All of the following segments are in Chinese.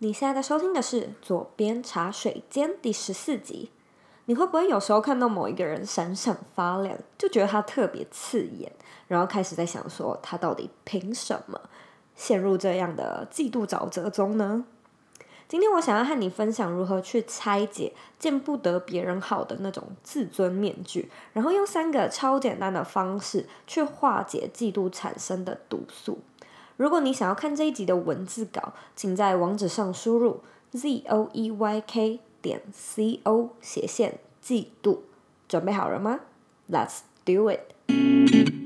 你现在在收听的是《左边茶水间》第十四集。你会不会有时候看到某一个人闪闪发亮，就觉得他特别刺眼，然后开始在想说他到底凭什么陷入这样的嫉妒沼泽中呢？今天我想要和你分享如何去拆解见不得别人好的那种自尊面具，然后用三个超简单的方式去化解嫉妒产生的毒素。如果你想要看这一集的文字稿，请在网址上输入 z o e y k 点 c o 斜线季度，准备好了吗？Let's do it。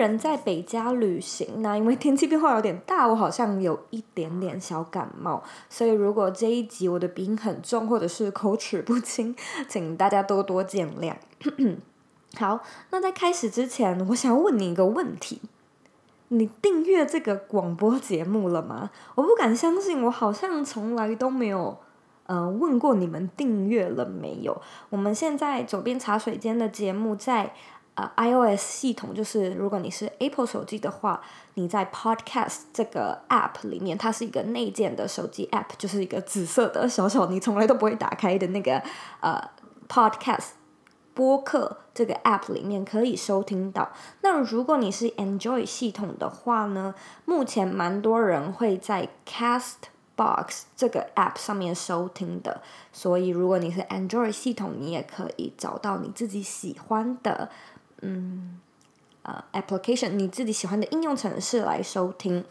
人在北加旅行，呢因为天气变化有点大，我好像有一点点小感冒，所以如果这一集我的鼻音很重或者是口齿不清，请大家多多见谅。好，那在开始之前，我想问你一个问题：你订阅这个广播节目了吗？我不敢相信，我好像从来都没有，呃，问过你们订阅了没有？我们现在走遍茶水间的节目在。，iOS 系统就是，如果你是 Apple 手机的话，你在 Podcast 这个 App 里面，它是一个内建的手机 App，就是一个紫色的小小你从来都不会打开的那个呃 Podcast 播客这个 App 里面可以收听到。那如果你是 Android 系统的话呢，目前蛮多人会在 Castbox 这个 App 上面收听的，所以如果你是 Android 系统，你也可以找到你自己喜欢的。嗯，呃，application 你自己喜欢的应用程式来收听。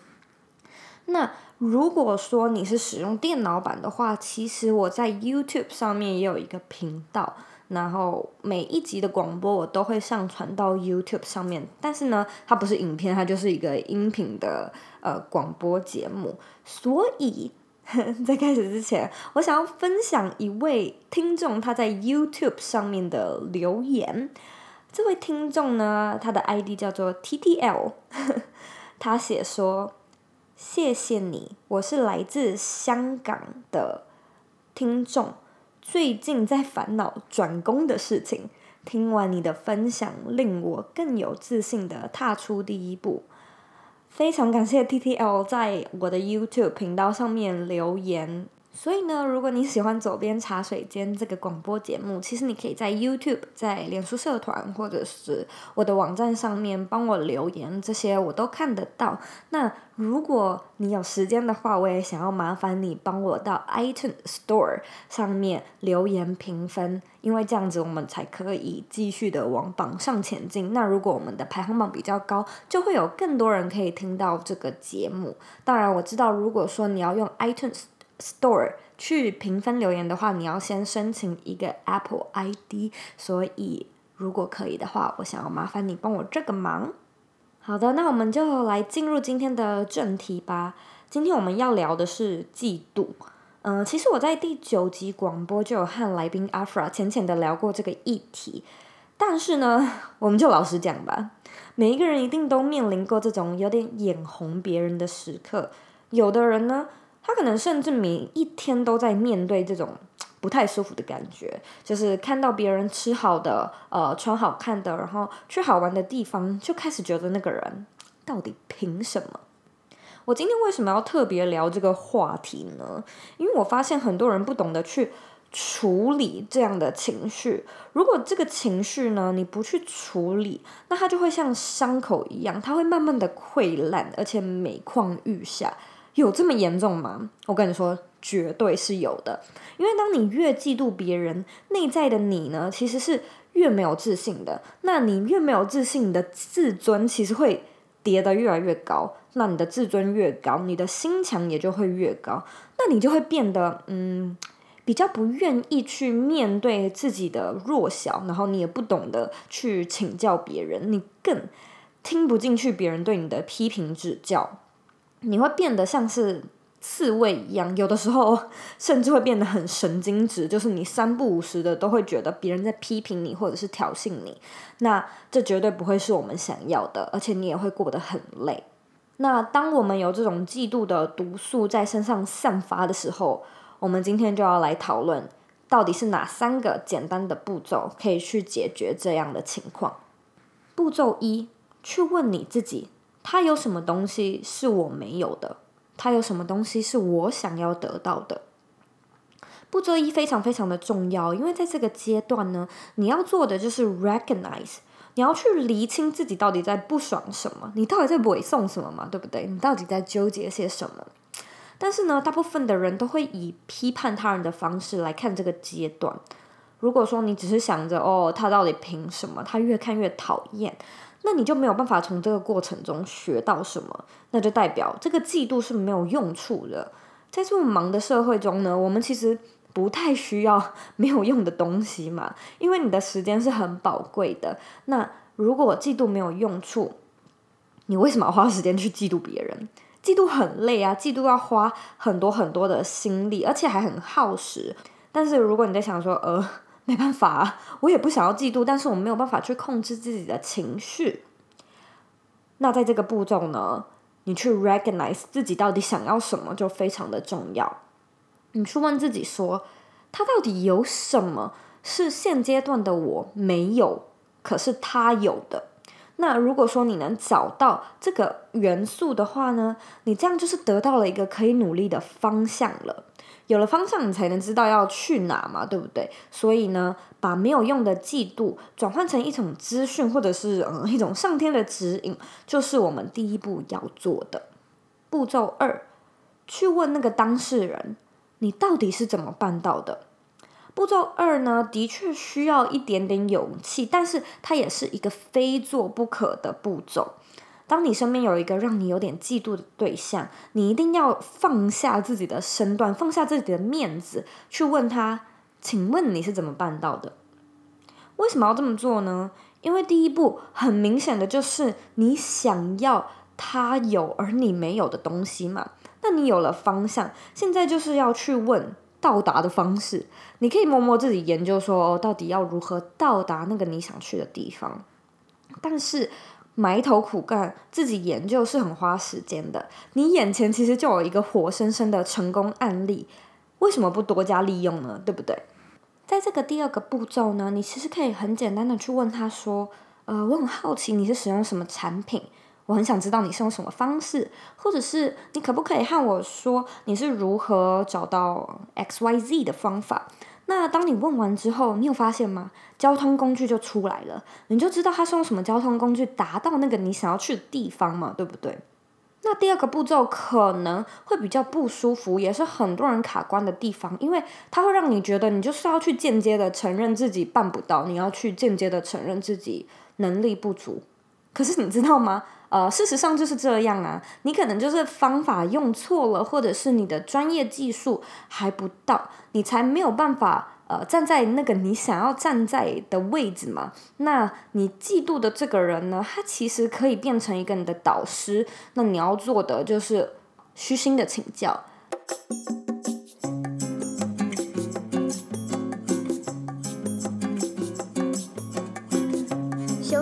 那如果说你是使用电脑版的话，其实我在 YouTube 上面也有一个频道，然后每一集的广播我都会上传到 YouTube 上面。但是呢，它不是影片，它就是一个音频的呃广播节目。所以 在开始之前，我想要分享一位听众他在 YouTube 上面的留言。这位听众呢，他的 ID 叫做 TTL，他写说：“谢谢你，我是来自香港的听众，最近在烦恼转工的事情，听完你的分享，令我更有自信地踏出第一步。非常感谢 TTL 在我的 YouTube 频道上面留言。”所以呢，如果你喜欢左边茶水间这个广播节目，其实你可以在 YouTube、在脸书社团或者是我的网站上面帮我留言，这些我都看得到。那如果你有时间的话，我也想要麻烦你帮我到 iTunes Store 上面留言评分，因为这样子我们才可以继续的往榜上前进。那如果我们的排行榜比较高，就会有更多人可以听到这个节目。当然，我知道如果说你要用 iTunes Store 去评分留言的话，你要先申请一个 Apple ID，所以如果可以的话，我想要麻烦你帮我这个忙。好的，那我们就来进入今天的正题吧。今天我们要聊的是嫉妒。嗯、其实我在第九集广播就有和来宾 Afra 浅浅的聊过这个议题，但是呢，我们就老实讲吧，每一个人一定都面临过这种有点眼红别人的时刻，有的人呢。他可能甚至每一天都在面对这种不太舒服的感觉，就是看到别人吃好的、呃穿好看的，然后去好玩的地方，就开始觉得那个人到底凭什么？我今天为什么要特别聊这个话题呢？因为我发现很多人不懂得去处理这样的情绪。如果这个情绪呢，你不去处理，那它就会像伤口一样，它会慢慢的溃烂，而且每况愈下。有这么严重吗？我跟你说，绝对是有的。因为当你越嫉妒别人，内在的你呢，其实是越没有自信的。那你越没有自信，你的自尊其实会跌得越来越高。那你的自尊越高，你的心墙也就会越高。那你就会变得嗯，比较不愿意去面对自己的弱小，然后你也不懂得去请教别人，你更听不进去别人对你的批评指教。你会变得像是刺猬一样，有的时候 甚至会变得很神经质，就是你三不五时的都会觉得别人在批评你或者是挑衅你，那这绝对不会是我们想要的，而且你也会过得很累。那当我们有这种嫉妒的毒素在身上散发的时候，我们今天就要来讨论，到底是哪三个简单的步骤可以去解决这样的情况。步骤一，去问你自己，他有什么东西是我没有的？他有什么东西是我想要得到的？步骤一非常非常的重要，因为在这个阶段呢，你要做的就是 recognize，你要去厘清自己到底在不爽什么，你到底在委送什么嘛，对不对？你到底在纠结些什么？但是呢，大部分的人都会以批判他人的方式来看这个阶段。如果说你只是想着哦，他到底凭什么？他越看越讨厌，那你就没有办法从这个过程中学到什么，那就代表这个嫉妒是没有用处的。在这么忙的社会中呢，我们其实。不太需要没有用的东西嘛，因为你的时间是很宝贵的。那如果嫉妒没有用处，你为什么要花时间去嫉妒别人？嫉妒很累啊，嫉妒要花很多很多的心力，而且还很耗时。但是如果你在想说，呃，没办法啊，我也不想要嫉妒，但是我没有办法去控制自己的情绪。那在这个步骤呢，你去 recognize 自己到底想要什么，就非常的重要。你去问自己说，他到底有什么是现阶段的我没有，可是他有的？那如果说你能找到这个元素的话呢，你这样就是得到了一个可以努力的方向了。有了方向，你才能知道要去哪嘛，对不对？所以呢，把没有用的嫉妒转换成一种资讯，或者是嗯一种上天的指引，就是我们第一步要做的。步骤二，去问那个当事人。你到底是怎么办到的？步骤二呢，的确需要一点点勇气，但是它也是一个非做不可的步骤。当你身边有一个让你有点嫉妒的对象，你一定要放下自己的身段，放下自己的面子，去问他：“请问你是怎么办到的？为什么要这么做呢？”因为第一步很明显的就是你想要他有而你没有的东西嘛。那你有了方向，现在就是要去问到达的方式。你可以摸摸自己研究说，到底要如何到达那个你想去的地方。但是埋头苦干，自己研究是很花时间的。你眼前其实就有一个活生生的成功案例，为什么不多加利用呢？对不对？在这个第二个步骤呢，你其实可以很简单的去问他说，呃，我很好奇你是使用什么产品。我很想知道你是用什么方式，或者是你可不可以和我说你是如何找到 X Y Z 的方法？那当你问完之后，你有发现吗？交通工具就出来了，你就知道他是用什么交通工具达到那个你想要去的地方嘛，对不对？那第二个步骤可能会比较不舒服，也是很多人卡关的地方，因为它会让你觉得你就是要去间接的承认自己办不到，你要去间接的承认自己能力不足。可是你知道吗？呃，事实上就是这样啊，你可能就是方法用错了，或者是你的专业技术还不到，你才没有办法呃站在那个你想要站在的位置嘛。那你嫉妒的这个人呢，他其实可以变成一个你的导师，那你要做的就是虚心的请教。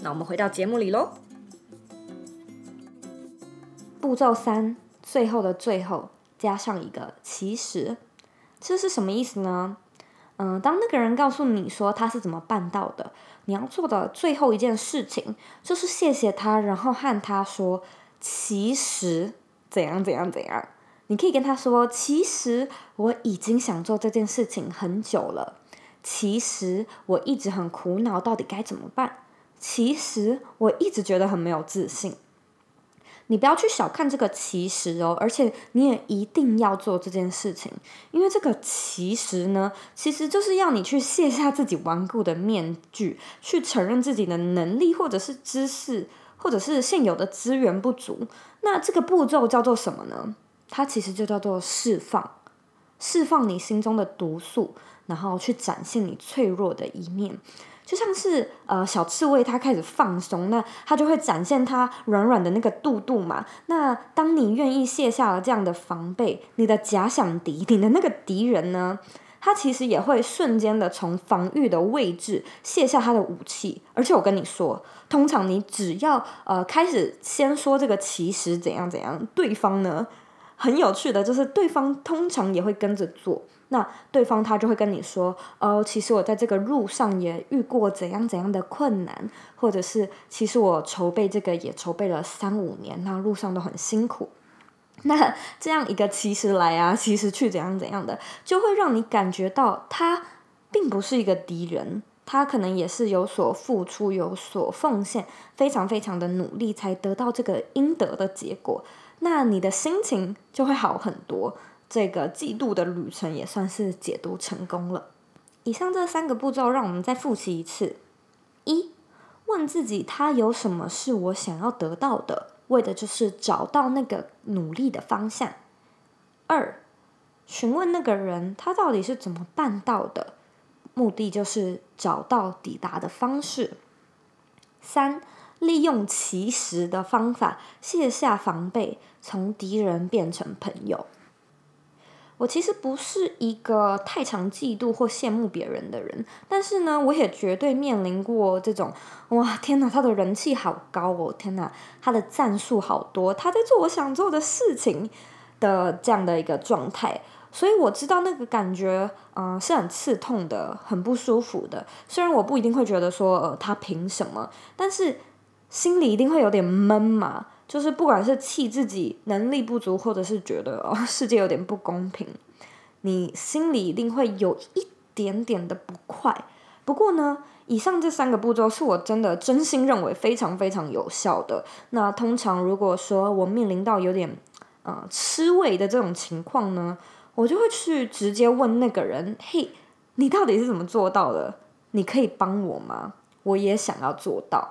那我们回到节目里喽。步骤三，最后的最后，加上一个其实，这是什么意思呢？嗯，当那个人告诉你说他是怎么办到的，你要做的最后一件事情就是谢谢他，然后和他说其实怎样怎样怎样。你可以跟他说，其实我已经想做这件事情很久了，其实我一直很苦恼，到底该怎么办？其实我一直觉得很没有自信。你不要去小看这个其实哦，而且你也一定要做这件事情，因为这个其实呢，其实就是要你去卸下自己顽固的面具，去承认自己的能力或者是知识或者是现有的资源不足。那这个步骤叫做什么呢？它其实就叫做释放，释放你心中的毒素，然后去展现你脆弱的一面。就像是呃小刺猬它开始放松，那它就会展现它软软的那个肚肚嘛。那当你愿意卸下了这样的防备，你的假想敌，你的那个敌人呢，他其实也会瞬间的从防御的位置卸下他的武器。而且我跟你说，通常你只要呃开始先说这个其实怎样怎样，对方呢，很有趣的就是对方通常也会跟着做。那对方他就会跟你说，哦，其实我在这个路上也遇过怎样怎样的困难，或者是其实我筹备这个也筹备了三五年，那路上都很辛苦。那这样一个其实来啊，其实去怎样怎样的，就会让你感觉到他并不是一个敌人，他可能也是有所付出、有所奉献，非常非常的努力才得到这个应得的结果。那你的心情就会好很多。这个季度的旅程也算是解读成功了。以上这三个步骤，让我们再复习一次：一、问自己他有什么是我想要得到的，为的就是找到那个努力的方向；二、询问那个人他到底是怎么办到的，目的就是找到抵达的方式；三、利用其实的方法卸下防备，从敌人变成朋友。我其实不是一个太常嫉妒或羡慕别人的人，但是呢，我也绝对面临过这种哇，天哪，他的人气好高哦，天哪，他的赞数好多，他在做我想做的事情的这样的一个状态，所以我知道那个感觉，嗯、呃，是很刺痛的，很不舒服的。虽然我不一定会觉得说，呃，他凭什么，但是心里一定会有点闷嘛。就是不管是气自己能力不足，或者是觉得哦世界有点不公平，你心里一定会有一点点的不快。不过呢，以上这三个步骤是我真的真心认为非常非常有效的。那通常如果说我面临到有点呃吃味的这种情况呢，我就会去直接问那个人：“嘿，你到底是怎么做到的？你可以帮我吗？我也想要做到。”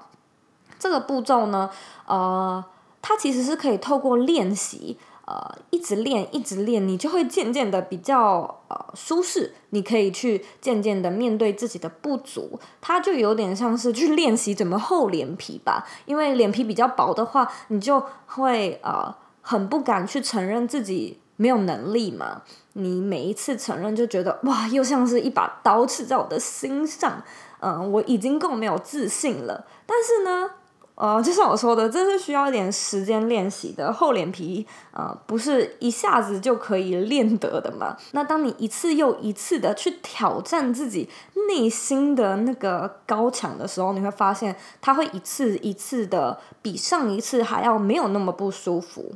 这个步骤呢，呃。它其实是可以透过练习，呃，一直练，一直练，你就会渐渐的比较呃舒适。你可以去渐渐的面对自己的不足，它就有点像是去练习怎么厚脸皮吧。因为脸皮比较薄的话，你就会呃很不敢去承认自己没有能力嘛。你每一次承认，就觉得哇，又像是一把刀刺在我的心上。嗯、我已经够没有自信了，但是呢。呃，就像我说的，这是需要一点时间练习的，厚脸皮，呃，不是一下子就可以练得的嘛。那当你一次又一次的去挑战自己内心的那个高墙的时候，你会发现，它会一次一次的比上一次还要没有那么不舒服。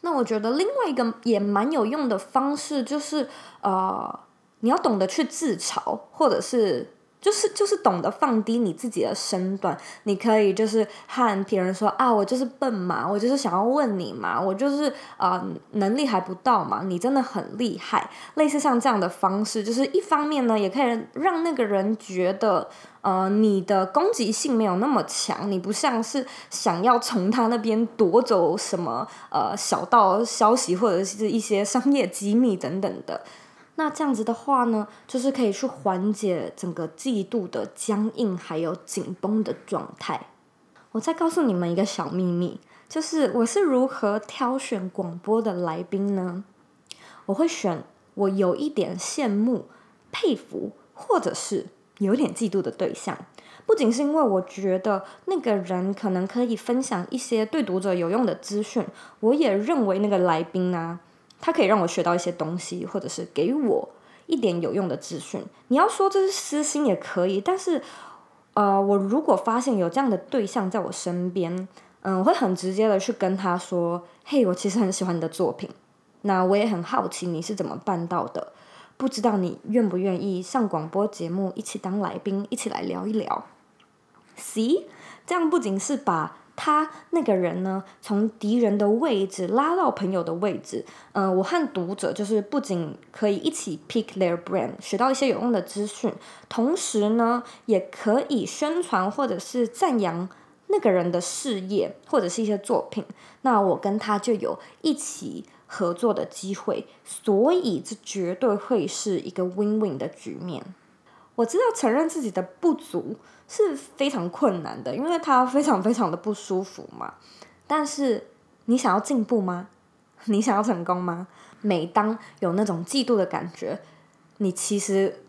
那我觉得另外一个也蛮有用的方式，就是呃，你要懂得去自嘲，或者是。就是就是懂得放低你自己的身段，你可以就是和别人说啊，我就是笨嘛，我就是想要问你嘛，我就是啊、呃、能力还不到嘛，你真的很厉害，类似像这样的方式，就是一方面呢，也可以让那个人觉得呃你的攻击性没有那么强，你不像是想要从他那边夺走什么呃小道消息或者是一些商业机密等等的。那这样子的话呢，就是可以去缓解整个季度的僵硬还有紧绷的状态。我再告诉你们一个小秘密，就是我是如何挑选广播的来宾呢？我会选我有一点羡慕、佩服，或者是有点嫉妒的对象。不仅是因为我觉得那个人可能可以分享一些对读者有用的资讯，我也认为那个来宾呢、他可以让我学到一些东西，或者是给我一点有用的资讯。你要说这是私心也可以，但是，呃，我如果发现有这样的对象在我身边，嗯，我会很直接的去跟他说：“嘿，我其实很喜欢你的作品，那我也很好奇你是怎么办到的，不知道你愿不愿意上广播节目一起当来宾，一起来聊一聊。See，这样不仅是把。他那个人呢，从敌人的位置拉到朋友的位置。嗯、我和读者就是不仅可以一起 pick their brain，学到一些有用的资讯，同时呢，也可以宣传或者是赞扬那个人的事业或者是一些作品，那我跟他就有一起合作的机会，所以这绝对会是一个 win-win 的局面。我知道承认自己的不足是非常困难的，因为他非常非常的不舒服嘛。但是你想要进步吗？你想要成功吗？每当有那种嫉妒的感觉，你其实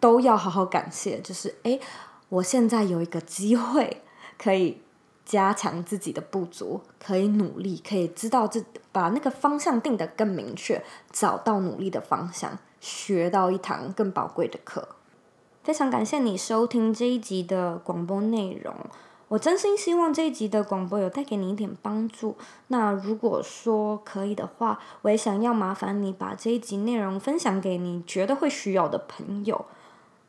都要好好感谢，就是诶，我现在有一个机会可以。加强自己的不足，可以努力，可以知道自把那个方向定得更明确，找到努力的方向，学到一堂更宝贵的课。非常感谢你收听这一集的广播内容，我真心希望这一集的广播有带给你一点帮助。那如果说可以的话，我也想要麻烦你把这一集内容分享给你觉得会需要的朋友。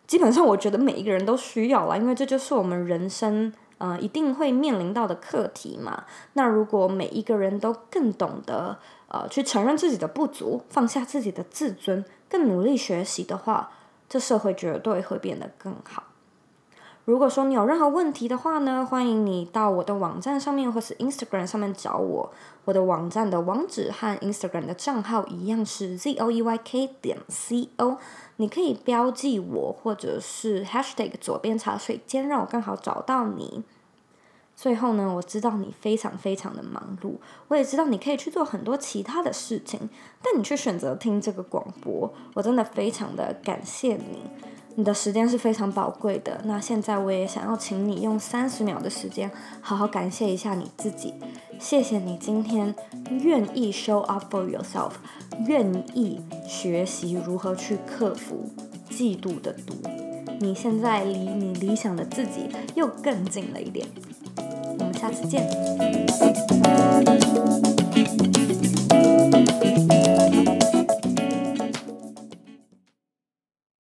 基本上，我觉得每一个人都需要啦，因为这就是我们人生。呃，一定会面临到的课题嘛。那如果每一个人都更懂得呃去承认自己的不足，放下自己的自尊，更努力学习的话，这社会绝对会变得更好。如果说你有任何问题的话呢，欢迎你到我的网站上面或是 Instagram 上面找我。我的网站的网址和 Instagram 的账号一样是 z o e y k 点 c o。你可以标记我，或者是 Hashtag 左边茶水间，让我更好找到你。最后呢，我知道你非常非常的忙碌，我也知道你可以去做很多其他的事情，但你却选择听这个广播，我真的非常的感谢你。你的时间是非常宝贵的。那现在我也想要请你用三十秒的时间，好好感谢一下你自己。谢谢你今天愿意 show up for yourself，愿意学习如何去克服嫉妒的毒。你现在离你理想的自己又更近了一点。我们下次见。